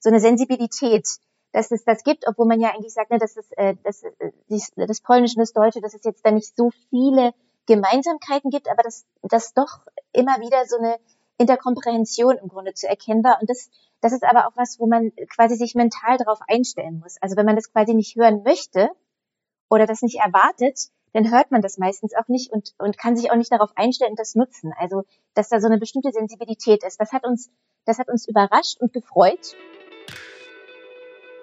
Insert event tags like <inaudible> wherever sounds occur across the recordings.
so eine Sensibilität, dass es das gibt, obwohl man ja eigentlich sagt, ne, dass es, äh, dass, äh, das Polnische und das Deutsche, dass es jetzt da nicht so viele Gemeinsamkeiten gibt, aber dass, dass doch immer wieder so eine Interkomprehension im Grunde zu erkennen war. Und das, das ist aber auch was, wo man quasi sich mental darauf einstellen muss. Also wenn man das quasi nicht hören möchte oder das nicht erwartet, dann hört man das meistens auch nicht und, und kann sich auch nicht darauf einstellen und das nutzen. Also, dass da so eine bestimmte Sensibilität ist. Das hat uns, das hat uns überrascht und gefreut.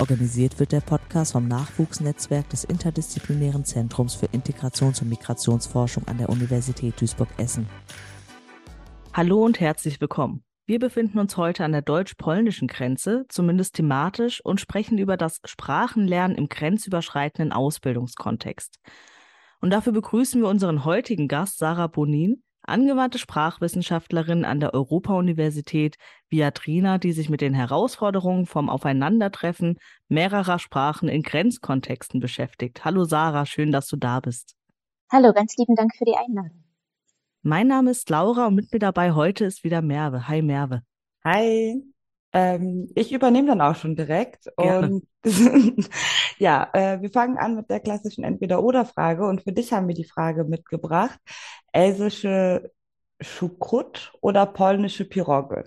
Organisiert wird der Podcast vom Nachwuchsnetzwerk des Interdisziplinären Zentrums für Integrations- und Migrationsforschung an der Universität Duisburg-Essen. Hallo und herzlich willkommen. Wir befinden uns heute an der deutsch-polnischen Grenze, zumindest thematisch, und sprechen über das Sprachenlernen im grenzüberschreitenden Ausbildungskontext. Und dafür begrüßen wir unseren heutigen Gast Sarah Bonin, angewandte Sprachwissenschaftlerin an der Europa-Universität Viadrina, die sich mit den Herausforderungen vom Aufeinandertreffen mehrerer Sprachen in Grenzkontexten beschäftigt. Hallo Sarah, schön, dass du da bist. Hallo, ganz lieben Dank für die Einladung. Mein Name ist Laura und mit mir dabei heute ist wieder Merve. Hi Merve. Hi. Ähm, ich übernehme dann auch schon direkt. Gerne. Und <laughs> ja, äh, wir fangen an mit der klassischen Entweder-Oder-Frage. Und für dich haben wir die Frage mitgebracht. Elsische Schukrut oder polnische Piroge?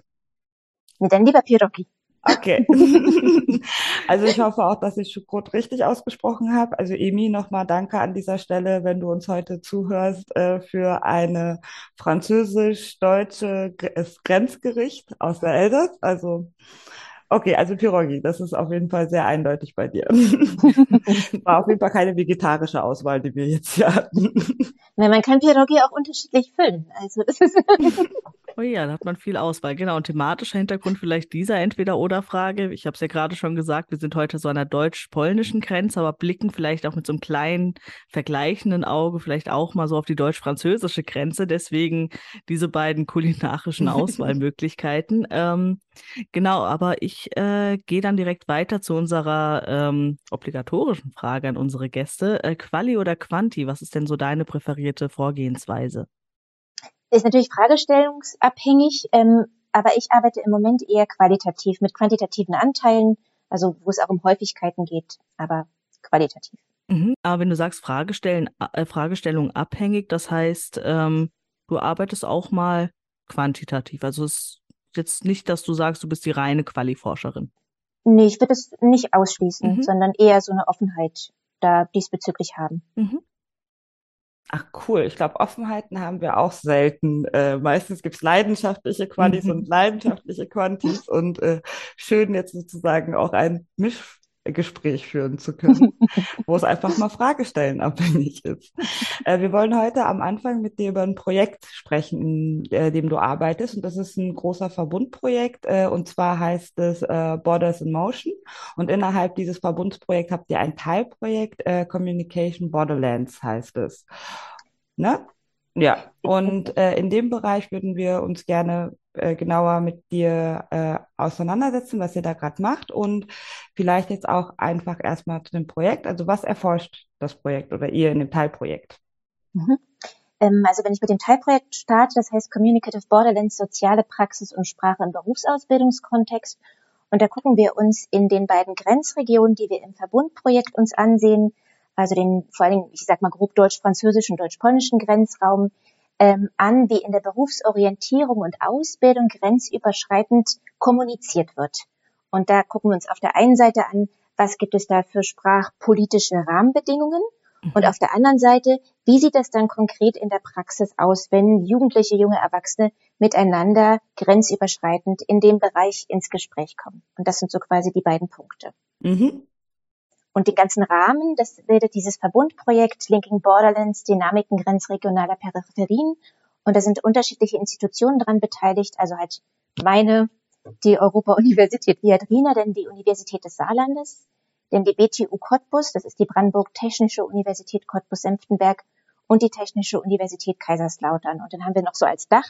Nee, dann lieber Pirogi. Okay. <laughs> also ich hoffe auch, dass ich Schukrut richtig ausgesprochen habe. Also Emi, nochmal danke an dieser Stelle, wenn du uns heute zuhörst, äh, für eine französisch-deutsche Grenzgericht aus der Elsass. Also Okay, also Pirogi, das ist auf jeden Fall sehr eindeutig bei dir. <laughs> War auf jeden Fall keine vegetarische Auswahl, die wir jetzt hier hatten. Na, man kann Pirogi auch unterschiedlich füllen. Also das ist <laughs> Oh ja, da hat man viel Auswahl. Genau, und thematischer Hintergrund vielleicht dieser Entweder-Oder-Frage. Ich habe es ja gerade schon gesagt, wir sind heute so an der deutsch-polnischen Grenze, aber blicken vielleicht auch mit so einem kleinen vergleichenden Auge vielleicht auch mal so auf die deutsch-französische Grenze. Deswegen diese beiden kulinarischen <laughs> Auswahlmöglichkeiten. ähm, genau, aber ich äh, gehe dann direkt weiter zu unserer ähm, obligatorischen Frage an unsere Gäste. Äh, Quali oder Quanti, was ist denn so deine präferierte Vorgehensweise? Ist natürlich fragestellungsabhängig, ähm, aber ich arbeite im Moment eher qualitativ mit quantitativen Anteilen, also wo es auch um Häufigkeiten geht, aber qualitativ. Mhm. Aber wenn du sagst Fragestellen, äh, Fragestellung abhängig, das heißt, ähm, du arbeitest auch mal quantitativ. Also es ist jetzt nicht, dass du sagst, du bist die reine Quali-Forscherin. Nee, ich würde es nicht ausschließen, mhm. sondern eher so eine Offenheit da diesbezüglich haben. Mhm. Ach cool, ich glaube, Offenheiten haben wir auch selten. Äh, meistens gibt's leidenschaftliche Quantis mhm. und leidenschaftliche Quantis und äh, schön jetzt sozusagen auch ein Mischgespräch führen zu können, <laughs> wo es einfach mal Fragestellen abhängig ist. Äh, wir wollen heute am Anfang mit dir über ein Projekt sprechen, in äh, dem du arbeitest und das ist ein großer Verbundprojekt äh, und zwar heißt es äh, Borders in Motion und innerhalb dieses Verbundsprojekts habt ihr ein Teilprojekt, äh, Communication Borderlands heißt es. Ne? Ja, und äh, in dem Bereich würden wir uns gerne äh, genauer mit dir äh, auseinandersetzen, was ihr da gerade macht und vielleicht jetzt auch einfach erstmal zu dem Projekt. Also was erforscht das Projekt oder ihr in dem Teilprojekt? Mhm. Ähm, also wenn ich mit dem Teilprojekt starte, das heißt Communicative Borderlands, soziale Praxis und Sprache im Berufsausbildungskontext. Und da gucken wir uns in den beiden Grenzregionen, die wir im Verbundprojekt uns ansehen, also den vor allen Dingen, ich sag mal grob deutsch-französischen, deutsch-polnischen Grenzraum, ähm, an, wie in der Berufsorientierung und Ausbildung grenzüberschreitend kommuniziert wird. Und da gucken wir uns auf der einen Seite an, was gibt es da für sprachpolitische Rahmenbedingungen und auf der anderen Seite, wie sieht das dann konkret in der Praxis aus, wenn Jugendliche, junge Erwachsene miteinander grenzüberschreitend in dem Bereich ins Gespräch kommen? Und das sind so quasi die beiden Punkte. Mhm. Und den ganzen Rahmen, das bildet dieses Verbundprojekt Linking Borderlands, Dynamiken grenzregionaler Peripherien. Und da sind unterschiedliche Institutionen dran beteiligt, also halt meine, die Europa-Universität Viadrina, denn die Universität des Saarlandes, denn die BTU Cottbus, das ist die Brandenburg Technische Universität Cottbus-Senftenberg und die Technische Universität Kaiserslautern. Und dann haben wir noch so als Dach,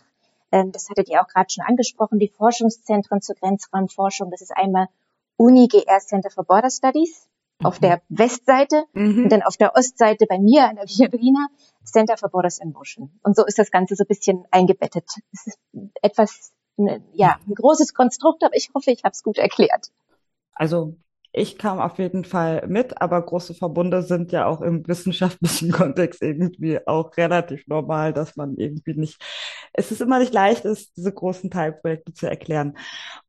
ähm, das hattet ihr auch gerade schon angesprochen, die Forschungszentren zur Grenzraumforschung. Das ist einmal UNIGR Center for Border Studies auf mhm. der Westseite mhm. und dann auf der Ostseite bei mir an der Viadrina Center for Borders in Motion. Und so ist das Ganze so ein bisschen eingebettet. Es ist etwas, ne, ja, ein großes Konstrukt, aber ich hoffe, ich habe es gut erklärt. Also ich kam auf jeden Fall mit, aber große Verbunde sind ja auch im wissenschaftlichen <laughs> Kontext irgendwie auch relativ normal, dass man irgendwie nicht, es ist immer nicht leicht, ist, diese großen Teilprojekte zu erklären.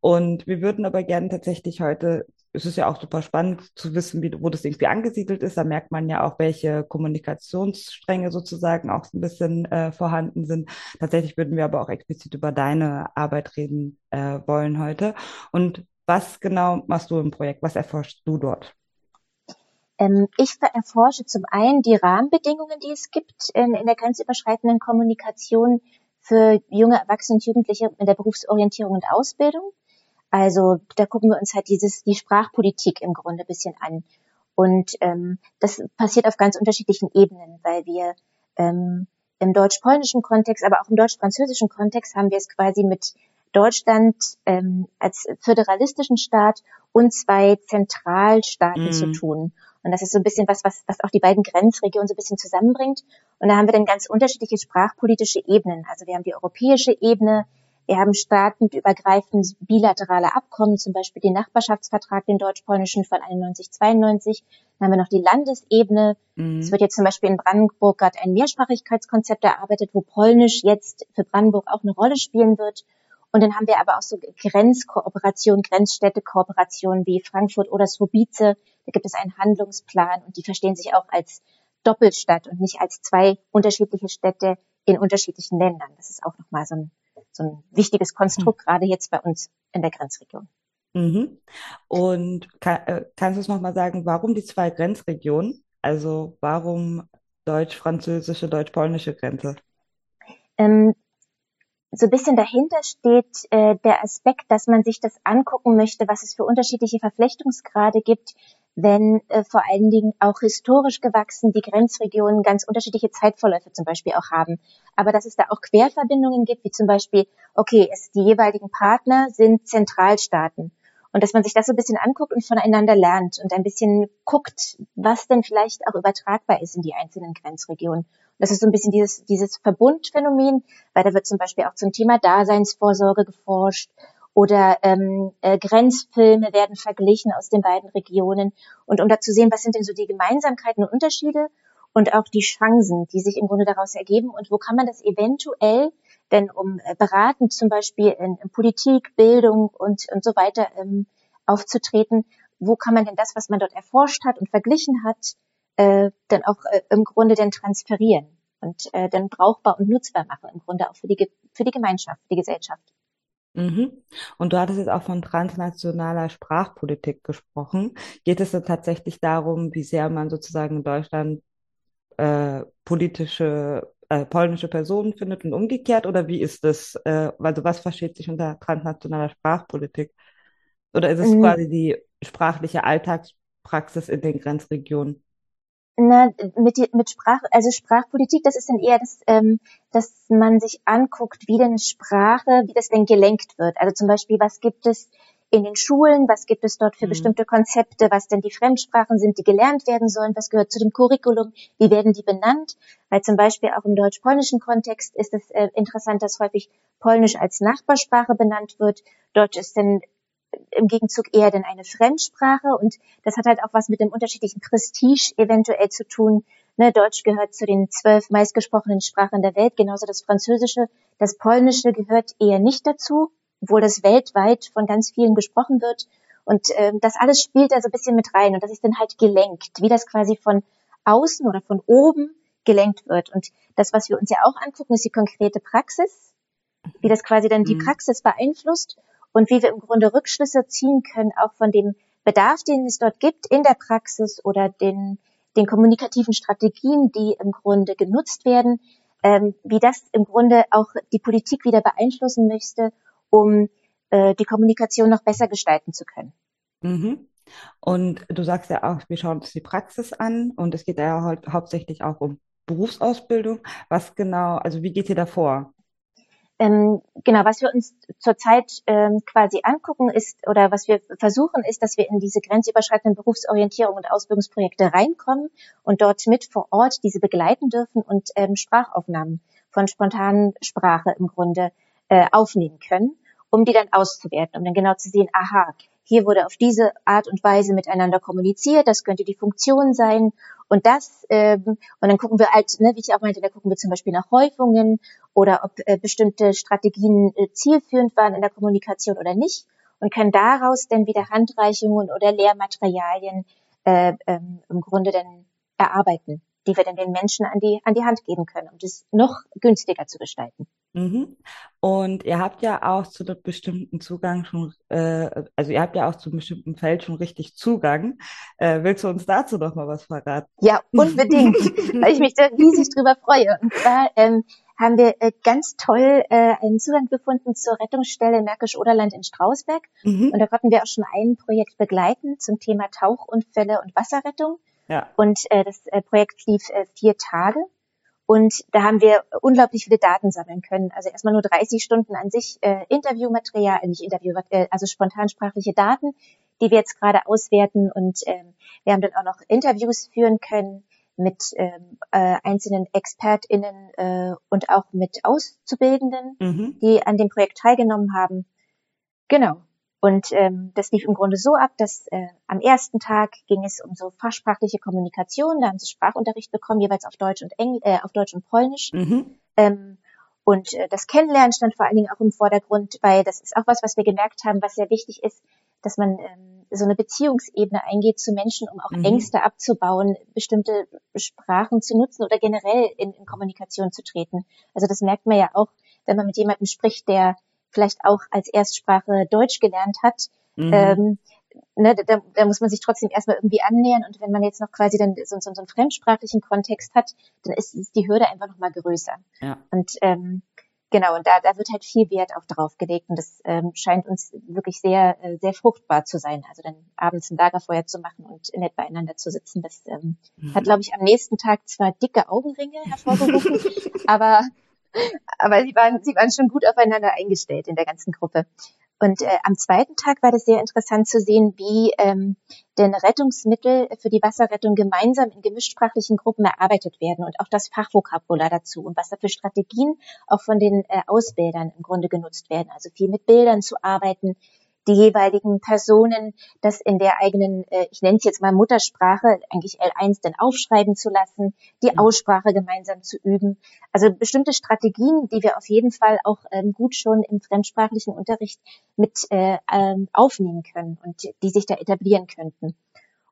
Und wir würden aber gerne tatsächlich heute es ist ja auch super spannend zu wissen, wie, wo das irgendwie angesiedelt ist. Da merkt man ja auch, welche Kommunikationsstränge sozusagen auch ein bisschen äh, vorhanden sind. Tatsächlich würden wir aber auch explizit über deine Arbeit reden äh, wollen heute. Und was genau machst du im Projekt? Was erforschst du dort? Ähm, ich erforsche zum einen die Rahmenbedingungen, die es gibt in, in der grenzüberschreitenden Kommunikation für junge Erwachsene und Jugendliche in der Berufsorientierung und Ausbildung. Also da gucken wir uns halt dieses, die Sprachpolitik im Grunde ein bisschen an. Und ähm, das passiert auf ganz unterschiedlichen Ebenen, weil wir ähm, im deutsch-polnischen Kontext, aber auch im deutsch-französischen Kontext haben wir es quasi mit Deutschland ähm, als föderalistischen Staat und zwei Zentralstaaten mm. zu tun. Und das ist so ein bisschen was, was, was auch die beiden Grenzregionen so ein bisschen zusammenbringt. Und da haben wir dann ganz unterschiedliche sprachpolitische Ebenen. Also wir haben die europäische Ebene, wir haben staatenübergreifend bilaterale Abkommen, zum Beispiel den Nachbarschaftsvertrag, den deutsch-polnischen von 91, 92. Dann haben wir noch die Landesebene. Mhm. Es wird jetzt zum Beispiel in Brandenburg gerade ein Mehrsprachigkeitskonzept erarbeitet, wo Polnisch jetzt für Brandenburg auch eine Rolle spielen wird. Und dann haben wir aber auch so Grenzkooperationen, Grenzstädtekooperationen wie Frankfurt oder Swobice. Da gibt es einen Handlungsplan und die verstehen sich auch als Doppelstadt und nicht als zwei unterschiedliche Städte in unterschiedlichen Ländern. Das ist auch nochmal so ein so ein wichtiges Konstrukt, mhm. gerade jetzt bei uns in der Grenzregion. Mhm. Und kann, äh, kannst du es nochmal sagen, warum die zwei Grenzregionen? Also warum deutsch-französische, deutsch-polnische Grenze? Ähm, so ein bisschen dahinter steht äh, der Aspekt, dass man sich das angucken möchte, was es für unterschiedliche Verflechtungsgrade gibt, wenn äh, vor allen Dingen auch historisch gewachsen die Grenzregionen ganz unterschiedliche Zeitverläufe zum Beispiel auch haben. Aber dass es da auch Querverbindungen gibt, wie zum Beispiel, okay, es, die jeweiligen Partner sind Zentralstaaten. Und dass man sich das so ein bisschen anguckt und voneinander lernt und ein bisschen guckt, was denn vielleicht auch übertragbar ist in die einzelnen Grenzregionen. Und das ist so ein bisschen dieses, dieses Verbundphänomen, weil da wird zum Beispiel auch zum Thema Daseinsvorsorge geforscht oder ähm, äh, Grenzfilme werden verglichen aus den beiden Regionen und um da zu sehen, was sind denn so die Gemeinsamkeiten und Unterschiede und auch die Chancen, die sich im Grunde daraus ergeben und wo kann man das eventuell denn um äh, beratend zum Beispiel in, in Politik, Bildung und, und so weiter ähm, aufzutreten, wo kann man denn das, was man dort erforscht hat und verglichen hat, äh, dann auch äh, im Grunde dann transferieren und äh, dann brauchbar und nutzbar machen, im Grunde auch für die, für die Gemeinschaft, für die Gesellschaft. Mhm. Und du hattest jetzt auch von transnationaler Sprachpolitik gesprochen. Geht es dann tatsächlich darum, wie sehr man sozusagen in Deutschland äh, politische, äh, polnische Personen findet und umgekehrt? Oder wie ist das? Äh, also was versteht sich unter transnationaler Sprachpolitik? Oder ist es mhm. quasi die sprachliche Alltagspraxis in den Grenzregionen? Na, mit, mit Sprach, also Sprachpolitik, das ist dann eher das, ähm, dass man sich anguckt, wie denn Sprache, wie das denn gelenkt wird. Also zum Beispiel, was gibt es in den Schulen, was gibt es dort für mhm. bestimmte Konzepte, was denn die Fremdsprachen sind, die gelernt werden sollen, was gehört zu dem Curriculum, wie werden die benannt? Weil zum Beispiel auch im deutsch-polnischen Kontext ist es äh, interessant, dass häufig Polnisch als Nachbarsprache benannt wird. Deutsch ist denn im Gegenzug eher denn eine Fremdsprache und das hat halt auch was mit dem unterschiedlichen Prestige eventuell zu tun. Ne, Deutsch gehört zu den zwölf meistgesprochenen Sprachen der Welt, genauso das Französische. Das Polnische gehört eher nicht dazu, obwohl das weltweit von ganz vielen gesprochen wird. Und äh, das alles spielt da so ein bisschen mit rein und das ist dann halt gelenkt, wie das quasi von außen oder von oben gelenkt wird. Und das, was wir uns ja auch angucken, ist die konkrete Praxis, wie das quasi dann die mhm. Praxis beeinflusst und wie wir im Grunde Rückschlüsse ziehen können, auch von dem Bedarf, den es dort gibt in der Praxis oder den, den kommunikativen Strategien, die im Grunde genutzt werden, ähm, wie das im Grunde auch die Politik wieder beeinflussen möchte, um äh, die Kommunikation noch besser gestalten zu können. Mhm. Und du sagst ja auch, wir schauen uns die Praxis an und es geht ja hau hauptsächlich auch um Berufsausbildung. Was genau, also wie geht ihr da vor? Ähm, genau, was wir uns zurzeit ähm, quasi angucken ist oder was wir versuchen ist, dass wir in diese grenzüberschreitenden Berufsorientierung und Ausbildungsprojekte reinkommen und dort mit vor Ort diese begleiten dürfen und ähm, Sprachaufnahmen von spontanen Sprache im Grunde äh, aufnehmen können, um die dann auszuwerten, um dann genau zu sehen, aha, hier wurde auf diese Art und Weise miteinander kommuniziert, das könnte die Funktion sein und das, ähm, und dann gucken wir halt, ne, wie ich auch meinte, da gucken wir zum Beispiel nach Häufungen oder ob äh, bestimmte Strategien äh, zielführend waren in der Kommunikation oder nicht und können daraus dann wieder Handreichungen oder Lehrmaterialien äh, ähm, im Grunde dann erarbeiten die wir dann den Menschen an die, an die Hand geben können, um das noch günstiger zu gestalten. Mhm. Und ihr habt ja auch zu einem bestimmten Zugang schon, äh, also ihr habt ja auch zu einem bestimmten Feld schon richtig Zugang. Äh, willst du uns dazu noch mal was verraten? Ja, unbedingt, <laughs> weil ich mich da riesig drüber freue. Und zwar ähm, haben wir äh, ganz toll äh, einen Zugang gefunden zur Rettungsstelle Märkisch-Oderland in Strausberg. Mhm. Und da konnten wir auch schon ein Projekt begleiten zum Thema Tauchunfälle und Wasserrettung. Ja. Und äh, das äh, Projekt lief äh, vier Tage. Und da haben wir unglaublich viele Daten sammeln können. Also erstmal nur 30 Stunden an sich äh, Interviewmaterial, nicht Interview, äh, also spontansprachliche Daten, die wir jetzt gerade auswerten. Und ähm, wir haben dann auch noch Interviews führen können mit ähm, äh, einzelnen ExpertInnen äh, und auch mit Auszubildenden, mhm. die an dem Projekt teilgenommen haben. Genau. Und ähm, das lief im Grunde so ab, dass äh, am ersten Tag ging es um so fachsprachliche Kommunikation. Da haben sie Sprachunterricht bekommen, jeweils auf Deutsch und Engl äh, auf Deutsch und Polnisch. Mhm. Ähm, und äh, das Kennenlernen stand vor allen Dingen auch im Vordergrund, weil das ist auch was, was wir gemerkt haben, was sehr wichtig ist, dass man ähm, so eine Beziehungsebene eingeht zu Menschen, um auch mhm. Ängste abzubauen, bestimmte Sprachen zu nutzen oder generell in, in Kommunikation zu treten. Also das merkt man ja auch, wenn man mit jemandem spricht, der vielleicht auch als Erstsprache Deutsch gelernt hat, mhm. ähm, ne, da, da muss man sich trotzdem erstmal irgendwie annähern und wenn man jetzt noch quasi dann so, so, so einen fremdsprachlichen Kontext hat, dann ist, ist die Hürde einfach nochmal größer. Ja. Und ähm, genau, und da, da wird halt viel Wert auch drauf gelegt und das ähm, scheint uns wirklich sehr, äh, sehr fruchtbar zu sein. Also dann abends ein Lagerfeuer zu machen und nett beieinander zu sitzen, das ähm, mhm. hat, glaube ich, am nächsten Tag zwar dicke Augenringe hervorgerufen, <laughs> aber aber sie waren, sie waren schon gut aufeinander eingestellt in der ganzen Gruppe. Und äh, am zweiten Tag war das sehr interessant zu sehen, wie ähm, denn Rettungsmittel für die Wasserrettung gemeinsam in gemischtsprachlichen Gruppen erarbeitet werden und auch das Fachvokabular dazu und was da für Strategien auch von den äh, Ausbildern im Grunde genutzt werden. Also viel mit Bildern zu arbeiten, die jeweiligen Personen das in der eigenen, äh, ich nenne es jetzt mal Muttersprache, eigentlich L1 dann aufschreiben zu lassen, die mhm. Aussprache gemeinsam zu üben. Also bestimmte Strategien, die wir auf jeden Fall auch ähm, gut schon im fremdsprachlichen Unterricht mit äh, ähm, aufnehmen können und die sich da etablieren könnten.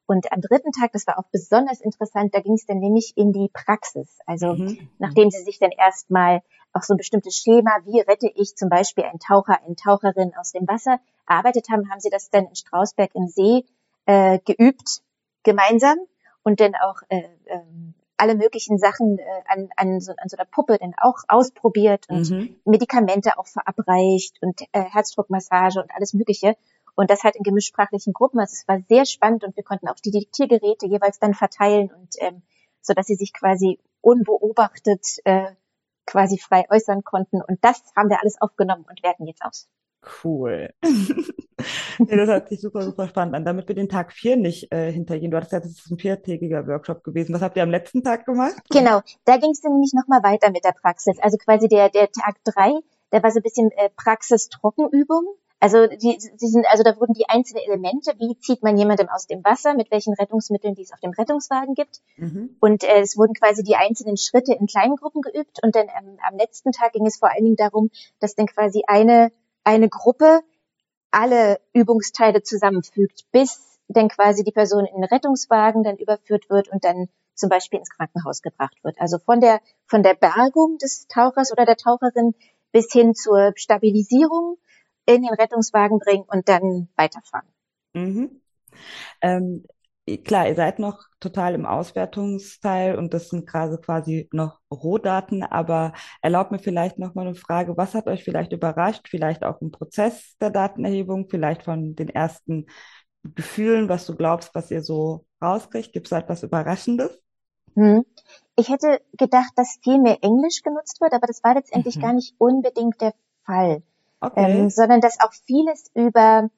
Und am dritten Tag, das war auch besonders interessant, da ging es dann nämlich in die Praxis. Also mhm. nachdem sie sich dann erstmal auch so ein bestimmtes Schema, wie rette ich zum Beispiel einen Taucher, eine Taucherin aus dem Wasser, erarbeitet haben, haben sie das dann in Strausberg im See äh, geübt, gemeinsam und dann auch äh, äh, alle möglichen Sachen äh, an, an, so, an so einer Puppe dann auch ausprobiert und mhm. Medikamente auch verabreicht und äh, Herzdruckmassage und alles Mögliche. Und das halt in gemischsprachlichen Gruppen. Also es war sehr spannend und wir konnten auch die Diktiergeräte jeweils dann verteilen und ähm, so dass sie sich quasi unbeobachtet äh, quasi frei äußern konnten. Und das haben wir alles aufgenommen und werten jetzt aus. Cool. <laughs> nee, das hat sich super, super spannend an. Damit wir den Tag vier nicht äh, hintergehen. Du hattest ja, das ist ein viertägiger Workshop gewesen. Was habt ihr am letzten Tag gemacht? Genau, da ging es dann nämlich nochmal weiter mit der Praxis. Also quasi der, der Tag drei, der war so ein bisschen äh, Praxis-Trockenübung. Also die, die sind, also da wurden die einzelnen Elemente, wie zieht man jemandem aus dem Wasser, mit welchen Rettungsmitteln, die es auf dem Rettungswagen gibt. Mhm. Und äh, es wurden quasi die einzelnen Schritte in kleinen Gruppen geübt. Und dann ähm, am letzten Tag ging es vor allen Dingen darum, dass dann quasi eine, eine Gruppe alle Übungsteile zusammenfügt, bis dann quasi die Person in den Rettungswagen dann überführt wird und dann zum Beispiel ins Krankenhaus gebracht wird. Also von der, von der Bergung des Tauchers oder der Taucherin bis hin zur Stabilisierung in den Rettungswagen bringen und dann weiterfahren. Mhm. Ähm, klar, ihr seid noch total im Auswertungsteil und das sind gerade quasi noch Rohdaten, aber erlaubt mir vielleicht noch mal eine Frage, was hat euch vielleicht überrascht, vielleicht auch im Prozess der Datenerhebung, vielleicht von den ersten Gefühlen, was du glaubst, was ihr so rauskriegt? Gibt es etwas Überraschendes? Hm. Ich hätte gedacht, dass viel mehr Englisch genutzt wird, aber das war letztendlich mhm. gar nicht unbedingt der Fall. Okay. Ähm, sondern dass auch vieles über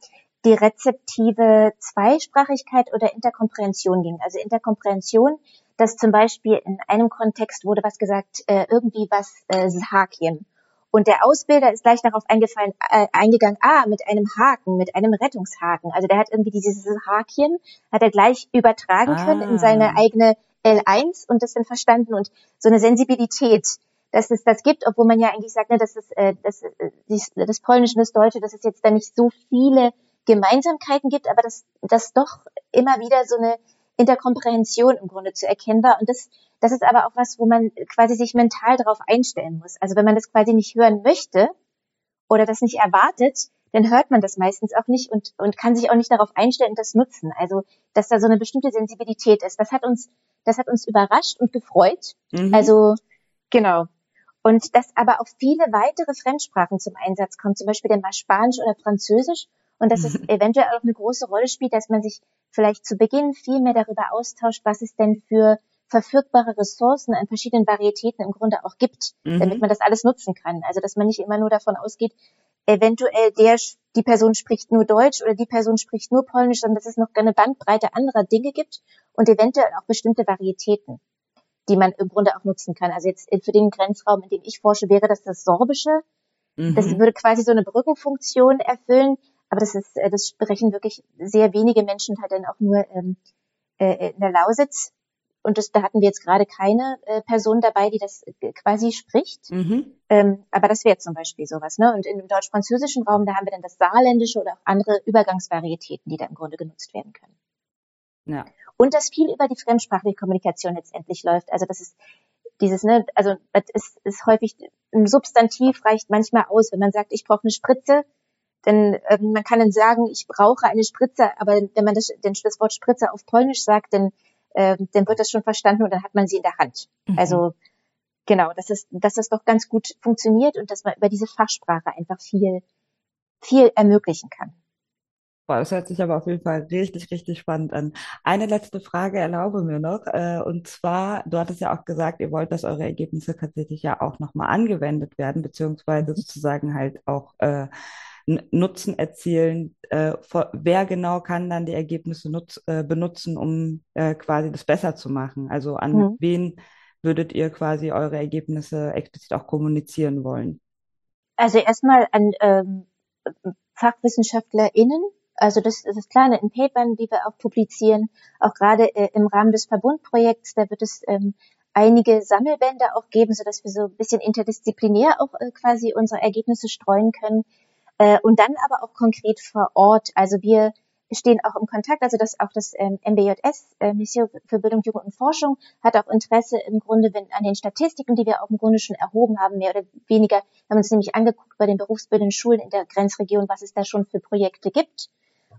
die rezeptive Zweisprachigkeit oder Interkomprehension ging. Also Interkomprehension, dass zum Beispiel in einem Kontext wurde was gesagt, äh, irgendwie was äh, Hakien. Und der Ausbilder ist gleich darauf eingefallen, äh, eingegangen, ah, mit einem Haken, mit einem Rettungshaken. Also der hat irgendwie dieses Hakien, hat er gleich übertragen ah. können in seine eigene L1 und das dann verstanden und so eine Sensibilität, dass es das gibt, obwohl man ja eigentlich sagt, ne, dass es, äh, dass, äh, das Polnische und das Deutsche, dass es jetzt da nicht so viele Gemeinsamkeiten gibt, aber dass, dass doch immer wieder so eine Interkomprehension im Grunde zu erkennen war. Und das, das ist aber auch was, wo man quasi sich mental darauf einstellen muss. Also wenn man das quasi nicht hören möchte oder das nicht erwartet, dann hört man das meistens auch nicht und, und kann sich auch nicht darauf einstellen und das nutzen. Also, dass da so eine bestimmte Sensibilität ist. Das hat uns, das hat uns überrascht und gefreut. Mhm. Also, genau. Und dass aber auch viele weitere Fremdsprachen zum Einsatz kommen, zum Beispiel denn mal Spanisch oder Französisch und dass es mhm. eventuell auch eine große Rolle spielt, dass man sich vielleicht zu Beginn viel mehr darüber austauscht, was es denn für verfügbare Ressourcen an verschiedenen Varietäten im Grunde auch gibt, mhm. damit man das alles nutzen kann. Also dass man nicht immer nur davon ausgeht, eventuell der, die Person spricht nur Deutsch oder die Person spricht nur Polnisch, sondern dass es noch eine Bandbreite anderer Dinge gibt und eventuell auch bestimmte Varietäten, die man im Grunde auch nutzen kann. Also jetzt für den Grenzraum, in dem ich forsche, wäre das das Sorbische. Mhm. Das würde quasi so eine Brückenfunktion erfüllen, aber das ist, äh, das sprechen wirklich sehr wenige Menschen halt dann auch nur ähm, äh, in der Lausitz. Und das, da hatten wir jetzt gerade keine äh, Person dabei, die das äh, quasi spricht. Mhm. Ähm, aber das wäre zum Beispiel sowas. Ne? Und im deutsch-französischen Raum, da haben wir dann das Saarländische oder auch andere Übergangsvarietäten, die da im Grunde genutzt werden können. Ja. Und dass viel über die fremdsprachliche Kommunikation letztendlich läuft. Also das ist dieses, ne, also es ist häufig ein Substantiv reicht manchmal aus, wenn man sagt, ich brauche eine Spritze, denn ähm, man kann dann sagen, ich brauche eine Spritze, aber wenn man das, denn das Wort Spritze auf Polnisch sagt, dann, ähm, dann wird das schon verstanden und dann hat man sie in der Hand. Mhm. Also genau, dass es, dass das doch ganz gut funktioniert und dass man über diese Fachsprache einfach viel, viel ermöglichen kann. Boah, das hört sich aber auf jeden Fall richtig, richtig spannend an. Eine letzte Frage erlaube mir noch. Äh, und zwar, du hattest ja auch gesagt, ihr wollt, dass eure Ergebnisse tatsächlich ja auch nochmal angewendet werden, beziehungsweise sozusagen halt auch äh, Nutzen erzielen. Äh, wer genau kann dann die Ergebnisse nutz, äh, benutzen, um äh, quasi das besser zu machen? Also an mhm. wen würdet ihr quasi eure Ergebnisse explizit auch kommunizieren wollen? Also erstmal an ähm, FachwissenschaftlerInnen. Also das, das ist klar, in Papern, die wir auch publizieren, auch gerade äh, im Rahmen des Verbundprojekts, da wird es ähm, einige Sammelbände auch geben, so dass wir so ein bisschen interdisziplinär auch äh, quasi unsere Ergebnisse streuen können. Äh, und dann aber auch konkret vor Ort. Also wir stehen auch im Kontakt, also das auch das ähm, MBJS, äh, Mission für Bildung, Jugend und Forschung, hat auch Interesse im Grunde wenn, an den Statistiken, die wir auch im Grunde schon erhoben haben, mehr oder weniger. Wir haben uns nämlich angeguckt bei den berufsbildenden Schulen in der Grenzregion, was es da schon für Projekte gibt.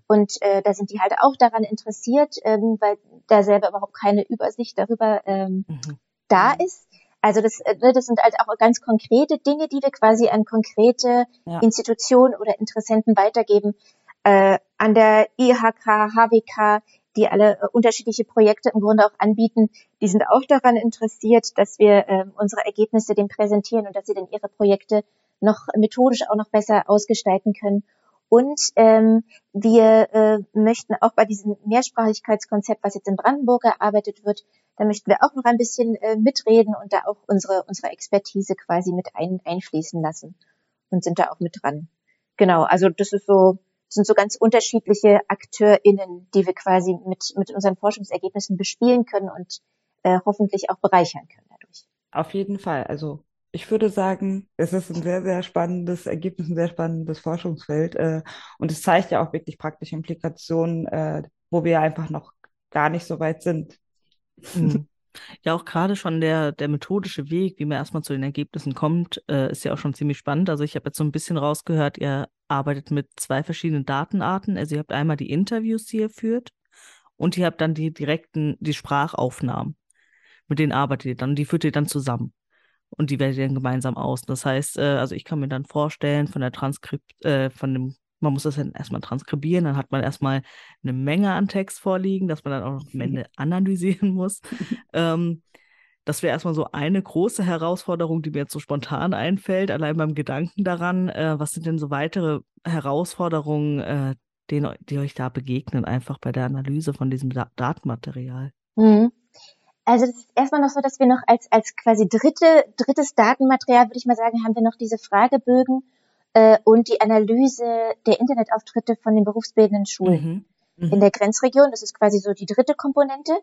Und äh, da sind die halt auch daran interessiert, ähm, weil da selber überhaupt keine Übersicht darüber ähm, mhm. da ist. Also das, äh, ne, das sind halt auch ganz konkrete Dinge, die wir quasi an konkrete ja. Institutionen oder Interessenten weitergeben. Äh, an der IHK, HWK, die alle äh, unterschiedliche Projekte im Grunde auch anbieten, die sind auch daran interessiert, dass wir äh, unsere Ergebnisse dem präsentieren und dass sie dann ihre Projekte noch methodisch auch noch besser ausgestalten können. Und ähm, wir äh, möchten auch bei diesem Mehrsprachigkeitskonzept, was jetzt in Brandenburg erarbeitet wird, da möchten wir auch noch ein bisschen äh, mitreden und da auch unsere, unsere Expertise quasi mit ein, einfließen lassen und sind da auch mit dran. Genau, also das ist so, das sind so ganz unterschiedliche AkteurInnen, die wir quasi mit, mit unseren Forschungsergebnissen bespielen können und äh, hoffentlich auch bereichern können dadurch. Auf jeden Fall. Also ich würde sagen, es ist ein sehr, sehr spannendes Ergebnis, ein sehr spannendes Forschungsfeld. Äh, und es zeigt ja auch wirklich praktische Implikationen, äh, wo wir einfach noch gar nicht so weit sind. Mhm. <laughs> Ja, auch gerade schon der, der methodische Weg, wie man erstmal zu den Ergebnissen kommt, äh, ist ja auch schon ziemlich spannend. Also ich habe jetzt so ein bisschen rausgehört, ihr arbeitet mit zwei verschiedenen Datenarten. Also ihr habt einmal die Interviews, die ihr führt, und ihr habt dann die direkten, die Sprachaufnahmen. Mit denen arbeitet ihr dann, die führt ihr dann zusammen und die wertet ihr dann gemeinsam aus. Das heißt, äh, also ich kann mir dann vorstellen, von der Transkript, äh, von dem Man muss das dann erstmal transkribieren, dann hat man erstmal eine Menge an Text vorliegen, dass man dann auch noch am Ende <laughs> analysieren muss. <laughs> ähm, das wäre erstmal so eine große Herausforderung, die mir jetzt so spontan einfällt, allein beim Gedanken daran. Äh, was sind denn so weitere Herausforderungen, äh, denen, die euch da begegnen, einfach bei der Analyse von diesem da Datenmaterial? Mhm. Also das ist erstmal noch so, dass wir noch als, als quasi dritte, drittes Datenmaterial, würde ich mal sagen, haben wir noch diese Fragebögen äh, und die Analyse der Internetauftritte von den berufsbildenden Schulen mhm. Mhm. in der Grenzregion. Das ist quasi so die dritte Komponente.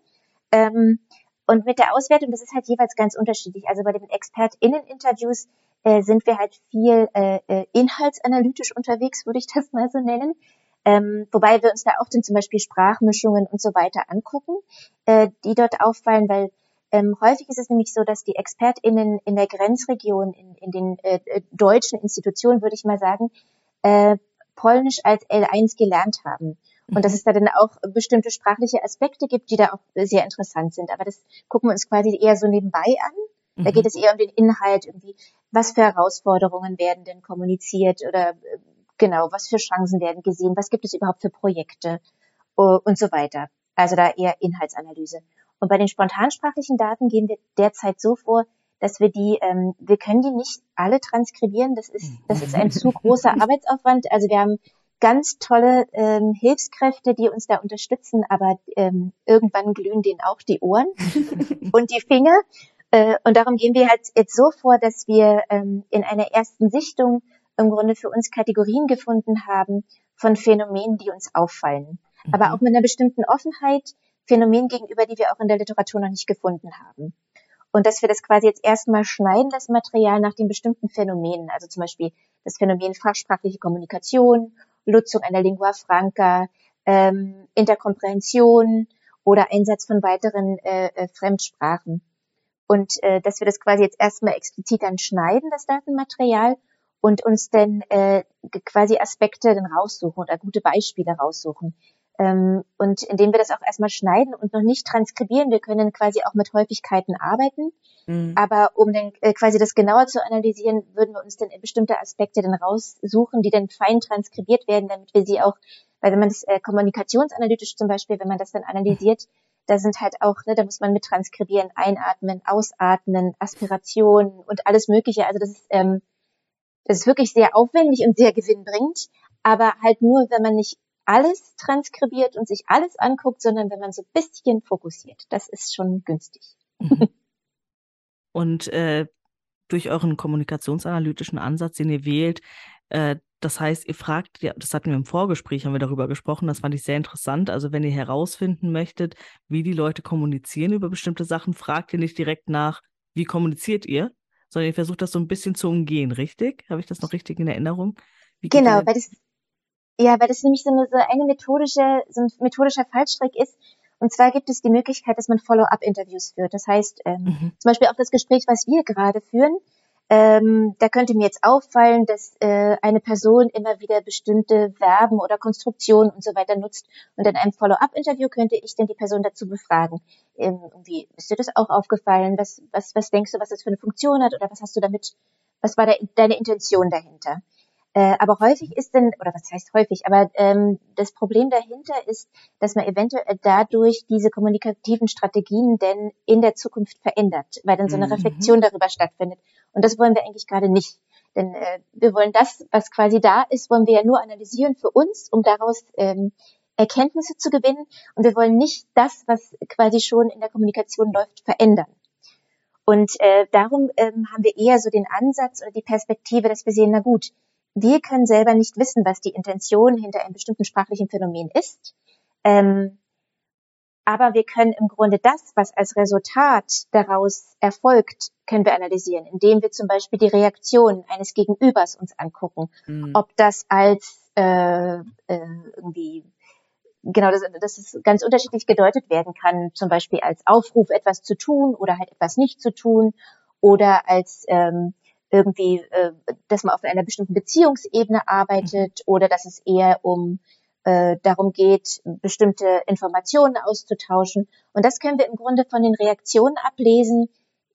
Ähm, und mit der Auswertung, das ist halt jeweils ganz unterschiedlich. Also bei den ExpertInnen-Interviews äh, sind wir halt viel äh, äh, inhaltsanalytisch unterwegs, würde ich <laughs> das mal so nennen. Ähm, wobei wir uns da auch dann zum Beispiel Sprachmischungen und so weiter angucken, äh, die dort auffallen, weil ähm, häufig ist es nämlich so, dass die ExpertInnen in der Grenzregion, in, in den äh, äh deutschen Institutionen, würde ich mal sagen, äh, Polnisch als L1 gelernt haben. Und dass mhm. es da dann auch bestimmte sprachliche Aspekte gibt, die da auch sehr interessant sind. Aber das gucken wir uns quasi eher so nebenbei an. Da geht mhm. es eher um den Inhalt, irgendwie, was für Herausforderungen werden denn kommuniziert oder äh, genau, was für Chancen werden gesehen, was gibt es überhaupt für Projekte uh, und so weiter. Also da eher Inhaltsanalyse. Und bei den spontansprachlichen Daten gehen wir derzeit so vor, dass wir die, ähm, wir können die nicht alle transkribieren. Das ist, das ist ein zu großer <laughs> Arbeitsaufwand. Also wir haben ganz tolle ähm, Hilfskräfte, die uns da unterstützen, aber ähm, irgendwann glühen denen auch die Ohren <laughs> und die Finger. Äh, und darum gehen wir halt jetzt so vor, dass wir ähm, in einer ersten Sichtung im Grunde für uns Kategorien gefunden haben von Phänomenen, die uns auffallen. Mhm. Aber auch mit einer bestimmten Offenheit, Phänomenen gegenüber, die wir auch in der Literatur noch nicht gefunden haben. Und dass wir das quasi jetzt erstmal schneiden, das Material nach den bestimmten Phänomenen. Also zum Beispiel das Phänomen fachsprachliche Kommunikation Nutzung einer Lingua Franca, ähm, Interkomprehension oder Einsatz von weiteren äh, äh, Fremdsprachen. Und äh, dass wir das quasi jetzt erstmal explizit dann schneiden, das Datenmaterial, und uns dann äh, quasi Aspekte dann raussuchen oder gute Beispiele raussuchen. Ähm, und indem wir das auch erstmal schneiden und noch nicht transkribieren, wir können quasi auch mit Häufigkeiten arbeiten. Mhm. Aber um dann äh, quasi das genauer zu analysieren, würden wir uns dann bestimmte Aspekte dann raussuchen, die dann fein transkribiert werden, damit wir sie auch, weil wenn man das äh, kommunikationsanalytisch zum Beispiel, wenn man das dann analysiert, da sind halt auch, ne, da muss man mit transkribieren, einatmen, ausatmen, Aspiration und alles Mögliche. Also das ist, ähm, das ist wirklich sehr aufwendig und sehr gewinnbringend, aber halt nur, wenn man nicht alles transkribiert und sich alles anguckt, sondern wenn man so ein bisschen fokussiert. Das ist schon günstig. Mhm. Und äh, durch euren kommunikationsanalytischen Ansatz, den ihr wählt, äh, das heißt, ihr fragt, ja, das hatten wir im Vorgespräch, haben wir darüber gesprochen, das fand ich sehr interessant. Also wenn ihr herausfinden möchtet, wie die Leute kommunizieren über bestimmte Sachen, fragt ihr nicht direkt nach, wie kommuniziert ihr, sondern ihr versucht das so ein bisschen zu umgehen, richtig? Habe ich das noch richtig in Erinnerung? genau, weil das ja, weil das nämlich so eine, so eine methodische, so ein methodischer Fallstrick ist. Und zwar gibt es die Möglichkeit, dass man Follow-up-Interviews führt. Das heißt, ähm, mhm. zum Beispiel auch das Gespräch, was wir gerade führen, ähm, da könnte mir jetzt auffallen, dass äh, eine Person immer wieder bestimmte Verben oder Konstruktionen und so weiter nutzt. Und in einem Follow-up-Interview könnte ich dann die Person dazu befragen. Ähm, irgendwie, ist dir das auch aufgefallen? Was, was, was denkst du, was das für eine Funktion hat? Oder was hast du damit, was war da, deine Intention dahinter? Äh, aber häufig ist denn, oder was heißt häufig, aber ähm, das Problem dahinter ist, dass man eventuell dadurch diese kommunikativen Strategien denn in der Zukunft verändert, weil dann so eine mhm. Reflexion darüber stattfindet. Und das wollen wir eigentlich gerade nicht. Denn äh, wir wollen das, was quasi da ist, wollen wir ja nur analysieren für uns, um daraus ähm, Erkenntnisse zu gewinnen. Und wir wollen nicht das, was quasi schon in der Kommunikation läuft, verändern. Und äh, darum ähm, haben wir eher so den Ansatz oder die Perspektive, dass wir sehen, na gut, wir können selber nicht wissen, was die Intention hinter einem bestimmten sprachlichen Phänomen ist. Ähm, aber wir können im Grunde das, was als Resultat daraus erfolgt, können wir analysieren, indem wir zum Beispiel die Reaktion eines Gegenübers uns angucken, mhm. ob das als äh, äh, irgendwie genau, das, das ist ganz unterschiedlich gedeutet werden kann, zum Beispiel als Aufruf, etwas zu tun oder halt etwas nicht zu tun oder als ähm, irgendwie, äh, dass man auf einer bestimmten Beziehungsebene arbeitet mhm. oder dass es eher um äh, darum geht, bestimmte Informationen auszutauschen. Und das können wir im Grunde von den Reaktionen ablesen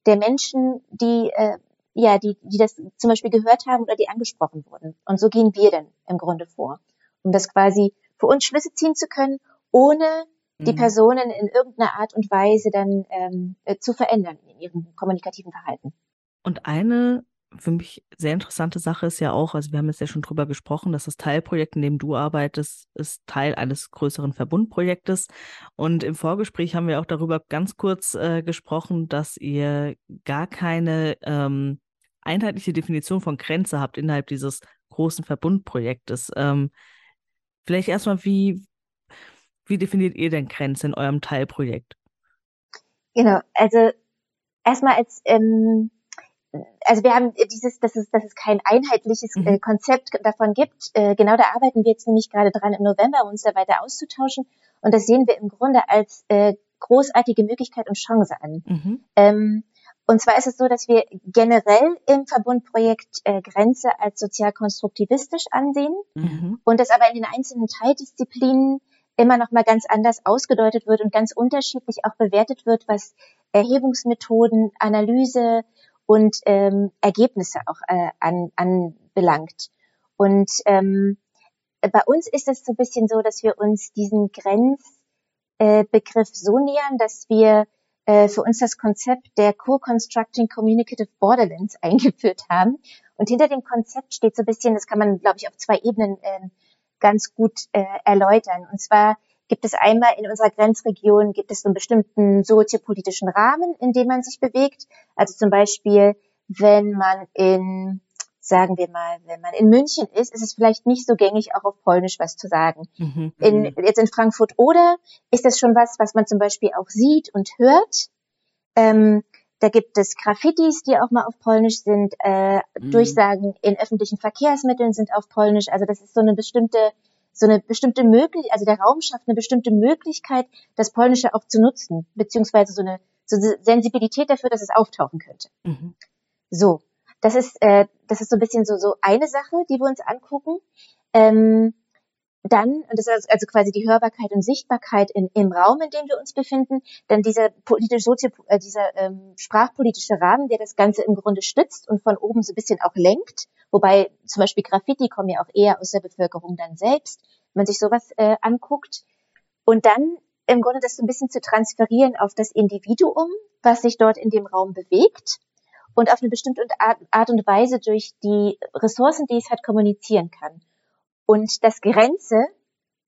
der Menschen, die äh, ja, die, die das zum Beispiel gehört haben oder die angesprochen wurden. Und so gehen wir dann im Grunde vor. um das quasi für uns Schlüsse ziehen zu können, ohne die mhm. Personen in irgendeiner Art und Weise dann ähm, äh, zu verändern in ihrem kommunikativen Verhalten. Und eine für mich sehr interessante Sache ist ja auch, also wir haben jetzt ja schon drüber gesprochen, dass das Teilprojekt, in dem du arbeitest, ist Teil eines größeren Verbundprojektes. Und im Vorgespräch haben wir auch darüber ganz kurz äh, gesprochen, dass ihr gar keine ähm, einheitliche Definition von Grenze habt innerhalb dieses großen Verbundprojektes. Ähm, vielleicht erstmal, wie, wie definiert ihr denn Grenze in eurem Teilprojekt? Genau, also erstmal als ähm also wir haben dieses, dass es, dass es kein einheitliches mhm. äh, Konzept davon gibt. Äh, genau da arbeiten wir jetzt nämlich gerade dran im November, um uns da weiter auszutauschen. Und das sehen wir im Grunde als äh, großartige Möglichkeit und Chance an. Mhm. Ähm, und zwar ist es so, dass wir generell im Verbundprojekt äh, Grenze als sozial konstruktivistisch ansehen mhm. und das aber in den einzelnen Teildisziplinen immer noch mal ganz anders ausgedeutet wird und ganz unterschiedlich auch bewertet wird, was Erhebungsmethoden, Analyse und ähm, Ergebnisse auch äh, an, anbelangt. Und ähm, bei uns ist es so ein bisschen so, dass wir uns diesen Grenzbegriff äh, so nähern, dass wir äh, für uns das Konzept der Co-Constructing Communicative Borderlands <laughs> eingeführt haben. Und hinter dem Konzept steht so ein bisschen, das kann man, glaube ich, auf zwei Ebenen äh, ganz gut äh, erläutern. Und zwar gibt es einmal in unserer Grenzregion, gibt es einen bestimmten soziopolitischen Rahmen, in dem man sich bewegt. Also zum Beispiel, wenn man in, sagen wir mal, wenn man in München ist, ist es vielleicht nicht so gängig, auch auf Polnisch was zu sagen. Mhm. In, jetzt in Frankfurt oder ist das schon was, was man zum Beispiel auch sieht und hört. Ähm, da gibt es Graffitis, die auch mal auf Polnisch sind. Äh, mhm. Durchsagen in öffentlichen Verkehrsmitteln sind auf Polnisch. Also das ist so eine bestimmte so eine bestimmte Möglichkeit, also der Raum schafft eine bestimmte Möglichkeit, das Polnische auch zu nutzen, beziehungsweise so eine, so eine Sensibilität dafür, dass es auftauchen könnte. Mhm. So, das ist, äh, das ist so ein bisschen so, so eine Sache, die wir uns angucken. Ähm, dann, und das ist also quasi die Hörbarkeit und Sichtbarkeit in, im Raum, in dem wir uns befinden, dann dieser politisch sozio, äh, dieser ähm, sprachpolitische Rahmen, der das Ganze im Grunde stützt und von oben so ein bisschen auch lenkt Wobei zum Beispiel Graffiti kommen ja auch eher aus der Bevölkerung dann selbst, wenn man sich sowas äh, anguckt. Und dann im Grunde das so ein bisschen zu transferieren auf das Individuum, was sich dort in dem Raum bewegt und auf eine bestimmte Art und Weise durch die Ressourcen, die es hat, kommunizieren kann. Und das Grenze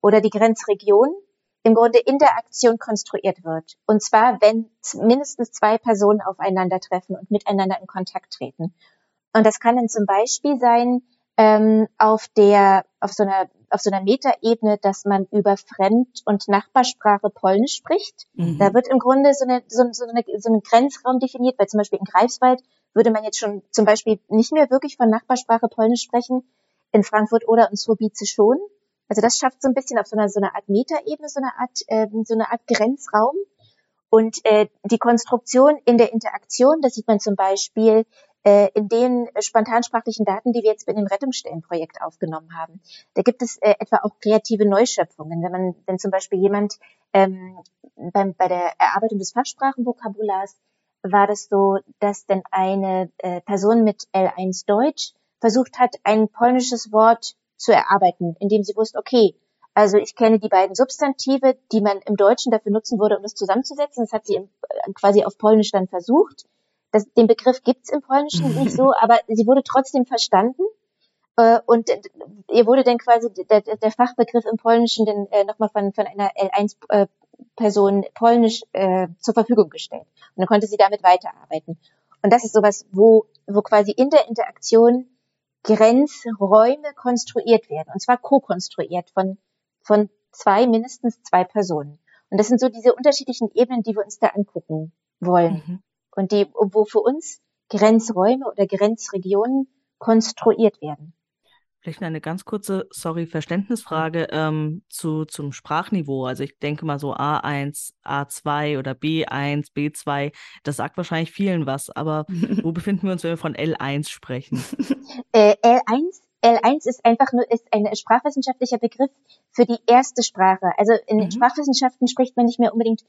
oder die Grenzregion im Grunde in der Aktion konstruiert wird. Und zwar, wenn mindestens zwei Personen aufeinandertreffen und miteinander in Kontakt treten. Und das kann dann zum Beispiel sein, ähm, auf der, auf so einer, auf so einer Metaebene, dass man über Fremd- und Nachbarsprache Polnisch spricht. Mhm. Da wird im Grunde so, eine, so, so, eine, so ein Grenzraum definiert, weil zum Beispiel in Greifswald würde man jetzt schon zum Beispiel nicht mehr wirklich von Nachbarsprache Polnisch sprechen, in Frankfurt oder in Słubice schon. Also das schafft so ein bisschen auf so einer, so einer Art Metaebene, so eine Art, äh, so eine Art Grenzraum. Und äh, die Konstruktion in der Interaktion, das sieht man zum Beispiel äh, in den spontansprachlichen Daten, die wir jetzt bei dem Rettungsstellenprojekt aufgenommen haben. Da gibt es äh, etwa auch kreative Neuschöpfungen. Wenn man, wenn zum Beispiel jemand ähm, beim, bei der Erarbeitung des Fachsprachenvokabulars war das so, dass denn eine äh, Person mit L1 Deutsch versucht hat, ein polnisches Wort zu erarbeiten, indem sie wusste, okay, also ich kenne die beiden Substantive, die man im Deutschen dafür nutzen würde, um das zusammenzusetzen. Das hat sie äh, quasi auf Polnisch dann versucht das, den Begriff gibt's im Polnischen <laughs> nicht so, aber sie wurde trotzdem verstanden. Äh, und ihr wurde dann quasi der, der Fachbegriff im Polnischen dann äh, nochmal von, von einer L1-Person Polnisch äh, zur Verfügung gestellt. Und dann konnte sie damit weiterarbeiten. Und das ist sowas, wo, wo quasi in der Interaktion Grenzräume konstruiert werden. Und zwar co-konstruiert von, von zwei, mindestens zwei Personen. Und das sind so diese unterschiedlichen Ebenen, die wir uns da angucken wollen. Mhm und die, wo für uns Grenzräume oder Grenzregionen konstruiert werden. Vielleicht eine ganz kurze, sorry, Verständnisfrage ähm, zu, zum Sprachniveau. Also ich denke mal so A1, A2 oder B1, B2, das sagt wahrscheinlich vielen was, aber wo <laughs> befinden wir uns, wenn wir von L1 sprechen? Äh, L1, L1 ist einfach nur ist ein sprachwissenschaftlicher Begriff für die erste Sprache. Also in mhm. Sprachwissenschaften spricht man nicht mehr unbedingt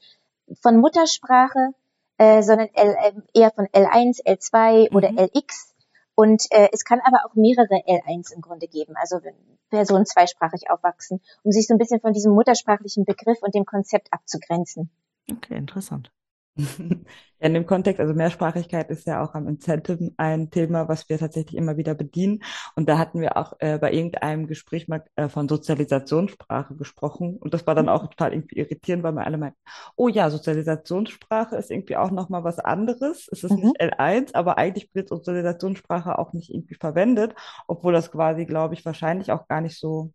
von Muttersprache, äh, sondern L, äh, eher von L1, L2 oder mhm. LX. Und äh, es kann aber auch mehrere L1 im Grunde geben, also wenn Personen zweisprachig aufwachsen, um sich so ein bisschen von diesem muttersprachlichen Begriff und dem Konzept abzugrenzen. Okay, interessant. <laughs> Ja, in dem Kontext, also Mehrsprachigkeit ist ja auch am Incentive ein Thema, was wir tatsächlich immer wieder bedienen. Und da hatten wir auch äh, bei irgendeinem Gespräch mal äh, von Sozialisationssprache gesprochen. Und das war dann auch total irgendwie irritierend, weil wir alle meinten, oh ja, Sozialisationssprache ist irgendwie auch nochmal was anderes. Es ist mhm. nicht L1, aber eigentlich wird Sozialisationssprache auch nicht irgendwie verwendet, obwohl das quasi, glaube ich, wahrscheinlich auch gar nicht so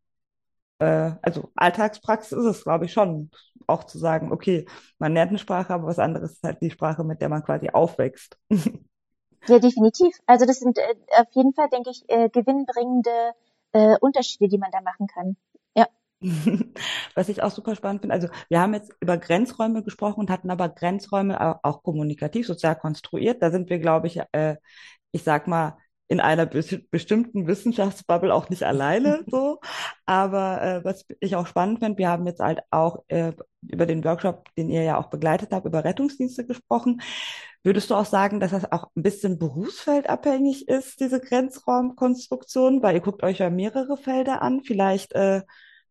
äh, also Alltagspraxis ist es, glaube ich, schon, auch zu sagen, okay, man lernt eine Sprache, aber was anderes ist halt die Sprache, mit der man quasi aufwächst. <laughs> Ja, definitiv. Also das sind äh, auf jeden Fall, denke ich, äh, gewinnbringende äh, Unterschiede, die man da machen kann. Ja. <laughs> Was ich auch super spannend finde, also wir haben jetzt über Grenzräume gesprochen und hatten aber Grenzräume auch, kommunikativ, sozial konstruiert. Da sind wir, glaube ich, äh, ich sag mal, in einer be bestimmten Wissenschaftsbubble auch nicht alleine <laughs> so. Aber äh, was ich auch spannend finde, wir haben jetzt halt auch äh, über den Workshop, den ihr ja auch begleitet habt, über Rettungsdienste gesprochen. Würdest du auch sagen, dass das auch ein bisschen berufsfeldabhängig ist, diese Grenzraumkonstruktion? Weil ihr guckt euch ja mehrere Felder an. Vielleicht äh,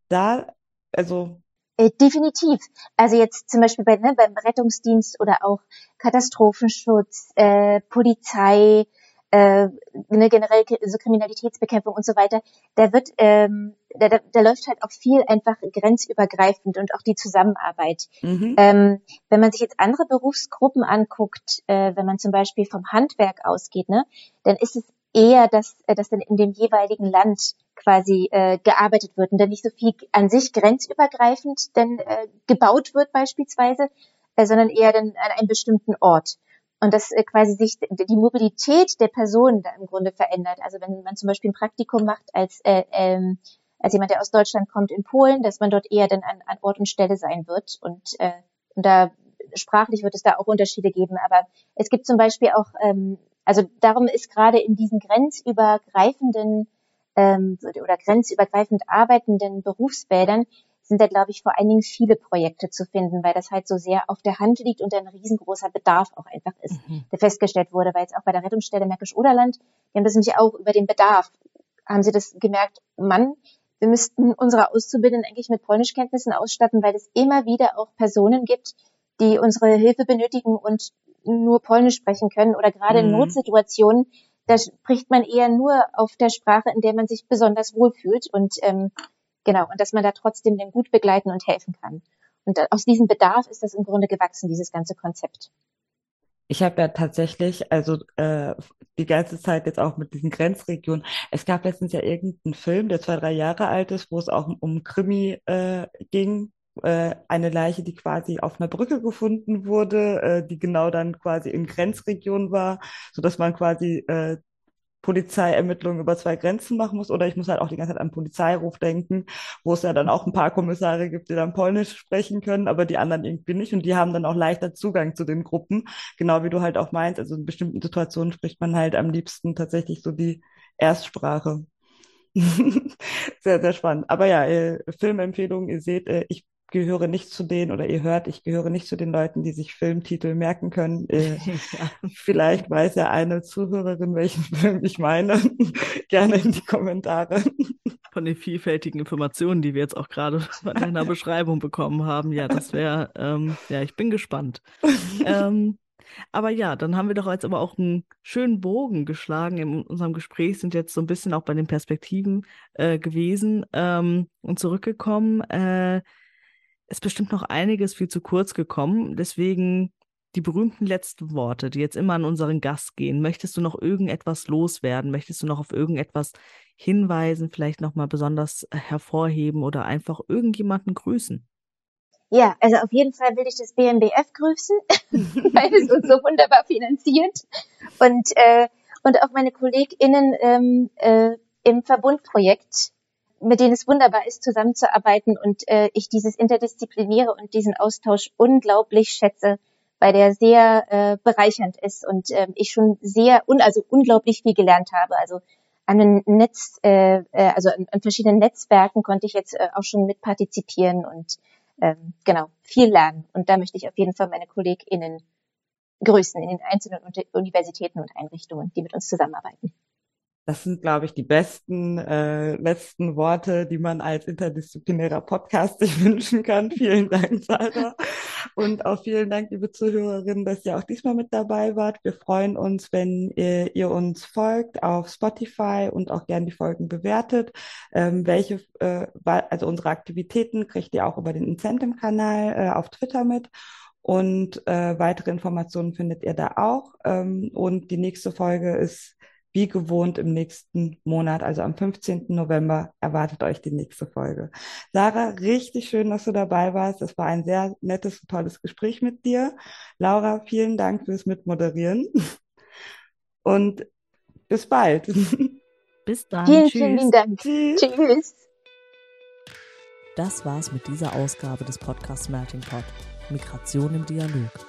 da, also äh, Definitiv. Also jetzt zum Beispiel bei, ne, beim Rettungsdienst oder auch Katastrophenschutz, äh, Polizei, äh, ne, generell so Kriminalitätsbekämpfung und so weiter, da wird, ähm, da, da, da läuft halt auch viel einfach grenzübergreifend und auch die Zusammenarbeit. Mhm. Ähm, wenn man sich jetzt andere Berufsgruppen anguckt, äh, wenn man zum Beispiel vom Handwerk ausgeht, ne, dann ist es eher, dass, äh, dass dann in dem jeweiligen Land quasi äh, gearbeitet wird und dann nicht so viel an sich grenzübergreifend denn äh, gebaut wird beispielsweise, äh, sondern eher dann an einem bestimmten Ort und dass äh, quasi sich die Mobilität der Person da im Grunde verändert. Also wenn man zum Beispiel ein Praktikum macht als äh, ähm, als jemand, der aus Deutschland kommt in Polen, dass man dort eher dann an, an Ort und Stelle sein wird und, äh, und da sprachlich wird es da auch Unterschiede geben. Aber es gibt zum Beispiel auch, ähm, also darum ist gerade in diesen grenzübergreifenden ähm, oder grenzübergreifend arbeitenden Berufsfeldern sind da, glaube ich, vor allen Dingen viele Projekte zu finden, weil das halt so sehr auf der Hand liegt und ein riesengroßer Bedarf auch einfach ist, mhm. der festgestellt wurde, weil jetzt auch bei der Rettungsstelle Märkisch-Oderland, die haben das nämlich auch über den Bedarf, haben sie das gemerkt, Mann, wir müssten unsere Auszubildenden eigentlich mit Polnischkenntnissen ausstatten, weil es immer wieder auch Personen gibt, die unsere Hilfe benötigen und nur Polnisch sprechen können oder gerade mhm. in Notsituationen, da spricht man eher nur auf der Sprache, in der man sich besonders wohlfühlt und ähm, Genau, und dass man da trotzdem den gut begleiten und helfen kann. Und aus diesem Bedarf ist das im Grunde gewachsen, dieses ganze Konzept. Ich habe ja tatsächlich, also äh, die ganze Zeit jetzt auch mit diesen Grenzregionen. Es gab letztens ja irgendeinen Film, der zwei, drei Jahre alt ist, wo es auch um Krimi äh, ging. Äh, eine Leiche, die quasi auf einer Brücke gefunden wurde, äh, die genau dann quasi in Grenzregionen war, so dass man quasi äh, Polizeiermittlungen über zwei Grenzen machen muss. Oder ich muss halt auch die ganze Zeit an Polizeiruf denken, wo es ja dann auch ein paar Kommissare gibt, die dann Polnisch sprechen können, aber die anderen irgendwie nicht. Und die haben dann auch leichter Zugang zu den Gruppen. Genau wie du halt auch meinst. Also in bestimmten Situationen spricht man halt am liebsten tatsächlich so die Erstsprache. <laughs> sehr, sehr spannend. Aber ja, äh, Filmempfehlungen, ihr seht, äh, ich gehöre nicht zu denen oder ihr hört, ich gehöre nicht zu den Leuten, die sich Filmtitel merken können. <laughs> Äh, ja. Vielleicht weiß ja eine Zuhörerin, welchen Film ich meine. <laughs> Gerne in die Kommentare. Von den vielfältigen Informationen, die wir jetzt auch gerade von deiner <laughs> Beschreibung bekommen haben. Ja, das wäre, ähm, ja, ich bin gespannt. ähm, aber ja, dann haben wir doch jetzt aber auch einen schönen Bogen geschlagen. In unserem Gespräch sind jetzt so ein bisschen auch bei den Perspektiven äh, gewesen ähm, und zurückgekommen. Äh, ist bestimmt noch einiges viel zu kurz gekommen. Deswegen die berühmten letzten Worte, die jetzt immer an unseren Gast gehen. Möchtest du noch irgendetwas loswerden? Möchtest du noch auf irgendetwas hinweisen, vielleicht nochmal besonders hervorheben oder einfach irgendjemanden grüßen? Ja, also auf jeden Fall will ich das BMBF grüßen, <laughs> weil es uns so wunderbar finanziert und äh, und auch meine KollegInnen ähm, äh, im Verbundprojekt, mit denen es wunderbar ist, zusammenzuarbeiten und äh, ich dieses Interdisziplinäre und diesen Austausch unglaublich schätze, weil der sehr äh, bereichernd ist und äh, ich schon sehr un also unglaublich viel gelernt habe. Also an einem Netz, äh, äh, also an, an verschiedenen Netzwerken konnte ich jetzt äh, auch schon mit partizipieren und ähm, genau viel lernen. Und da möchte ich auf jeden Fall meine KollegInnen grüßen in den einzelnen Universitäten und Einrichtungen, die mit uns zusammenarbeiten. Das sind, glaube ich, die besten äh, letzten Worte, die man als interdisziplinärer Podcast sich <laughs> wünschen kann. Vielen Dank, Sarah. Und auch vielen Dank, liebe Zuhörerinnen, dass ihr auch diesmal mit dabei wart. Wir freuen uns, wenn ihr, ihr uns folgt auf Spotify und auch gerne die Folgen bewertet. Ähm, welche, äh, also unsere Aktivitäten kriegt ihr auch über den Incentive-Kanal äh, auf Twitter mit. Und äh, weitere Informationen findet ihr da auch. Ähm, und die nächste Folge ist wie gewohnt im nächsten Monat, also am 15. November, erwartet euch die nächste Folge. Sarah, richtig schön, dass du dabei warst. Es war ein sehr nettes und tolles Gespräch mit dir. Laura, vielen Dank fürs Mitmoderieren. Und bis bald. <laughs> Bis dann. Vielen, Tschüss. vielen Dank. Tschüss. Tschüss. Das war's mit dieser Ausgabe des Podcasts Melting Pot. Migration im Dialog.